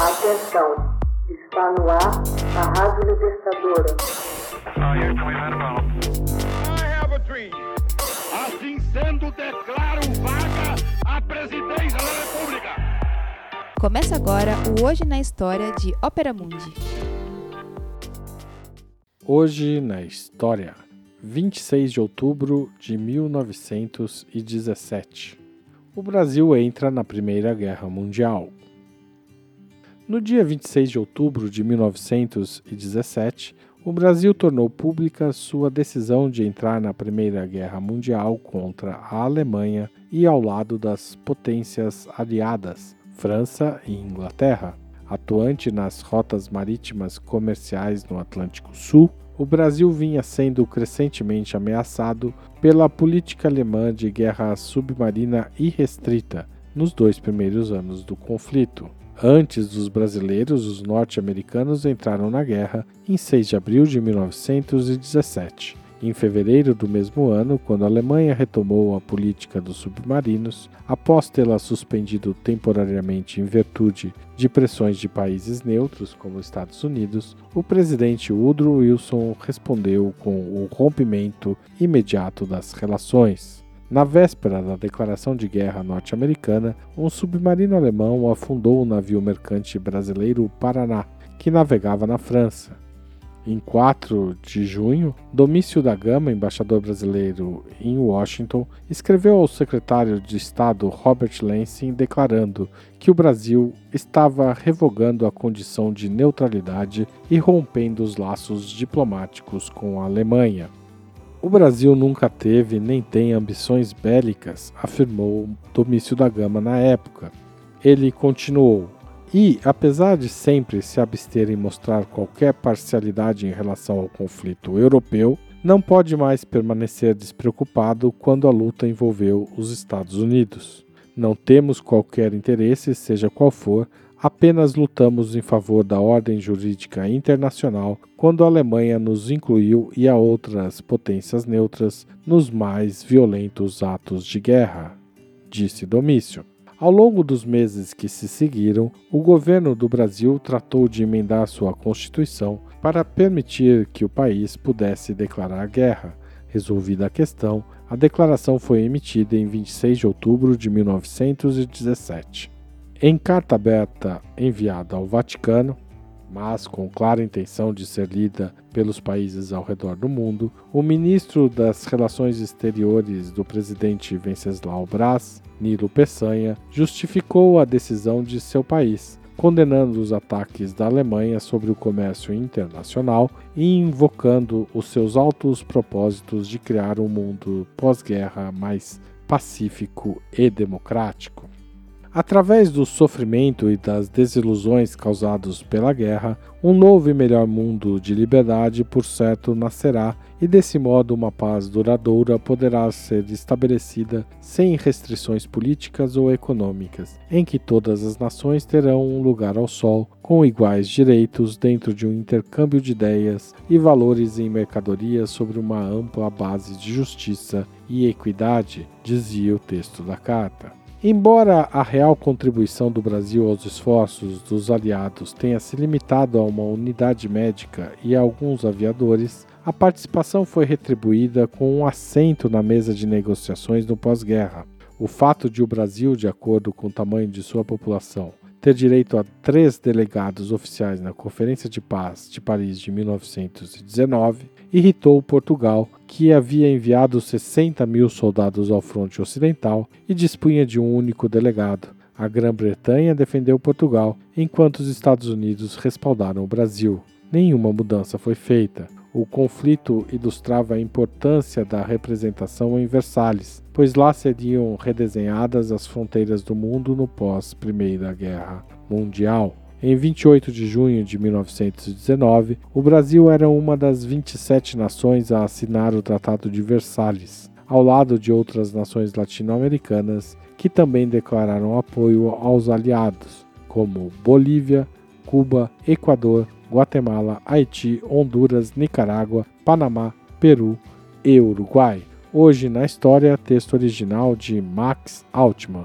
Atenção, está no ar a Rádio Libertadora. Assim sendo, declaro vaga a presidência da República. Começa agora o Hoje na História de Ópera Mundi. Hoje na História, 26 de outubro de 1917. O Brasil entra na Primeira Guerra Mundial. No dia 26 de outubro de 1917, o Brasil tornou pública sua decisão de entrar na Primeira Guerra Mundial contra a Alemanha e ao lado das potências aliadas, França e Inglaterra. Atuante nas rotas marítimas comerciais no Atlântico Sul, o Brasil vinha sendo crescentemente ameaçado pela política alemã de guerra submarina irrestrita nos dois primeiros anos do conflito. Antes dos brasileiros, os norte-americanos entraram na guerra em 6 de abril de 1917. Em fevereiro do mesmo ano, quando a Alemanha retomou a política dos submarinos, após tê-la suspendido temporariamente em virtude de pressões de países neutros, como Estados Unidos, o presidente Woodrow Wilson respondeu com o rompimento imediato das relações. Na véspera da declaração de guerra norte-americana, um submarino alemão afundou o navio mercante brasileiro Paraná, que navegava na França. Em 4 de junho, Domício da Gama, embaixador brasileiro em Washington, escreveu ao secretário de Estado Robert Lansing declarando que o Brasil estava revogando a condição de neutralidade e rompendo os laços diplomáticos com a Alemanha. O Brasil nunca teve nem tem ambições bélicas, afirmou Domício da Gama na época. Ele continuou: e, apesar de sempre se abster em mostrar qualquer parcialidade em relação ao conflito europeu, não pode mais permanecer despreocupado quando a luta envolveu os Estados Unidos. Não temos qualquer interesse, seja qual for, apenas lutamos em favor da ordem jurídica internacional quando a Alemanha nos incluiu e a outras potências neutras nos mais violentos atos de guerra, disse Domício. Ao longo dos meses que se seguiram, o governo do Brasil tratou de emendar sua Constituição para permitir que o país pudesse declarar guerra. Resolvida a questão, a declaração foi emitida em 26 de outubro de 1917. Em carta aberta enviada ao Vaticano, mas com clara intenção de ser lida pelos países ao redor do mundo, o ministro das Relações Exteriores do presidente Venceslau Braz, Nilo Peçanha, justificou a decisão de seu país, condenando os ataques da Alemanha sobre o comércio internacional e invocando os seus altos propósitos de criar um mundo pós-guerra mais pacífico e democrático. Através do sofrimento e das desilusões causados pela guerra, um novo e melhor mundo de liberdade, por certo, nascerá, e desse modo uma paz duradoura poderá ser estabelecida sem restrições políticas ou econômicas, em que todas as nações terão um lugar ao sol, com iguais direitos dentro de um intercâmbio de ideias e valores em mercadorias sobre uma ampla base de justiça e equidade, dizia o texto da carta. Embora a real contribuição do Brasil aos esforços dos aliados tenha se limitado a uma unidade médica e a alguns aviadores, a participação foi retribuída com um assento na mesa de negociações no pós-guerra. O fato de o Brasil, de acordo com o tamanho de sua população, ter direito a três delegados oficiais na Conferência de Paz de Paris de 1919 irritou Portugal, que havia enviado 60 mil soldados ao fronte ocidental e dispunha de um único delegado. A Grã-Bretanha defendeu Portugal, enquanto os Estados Unidos respaldaram o Brasil. Nenhuma mudança foi feita. O conflito ilustrava a importância da representação em Versalhes, pois lá seriam redesenhadas as fronteiras do mundo no pós-Primeira Guerra Mundial. Em 28 de junho de 1919, o Brasil era uma das 27 nações a assinar o Tratado de Versalhes, ao lado de outras nações latino-americanas que também declararam apoio aos aliados, como Bolívia, Cuba, Equador, Guatemala, Haiti, Honduras, Nicarágua, Panamá, Peru e Uruguai. Hoje na história, texto original de Max Altman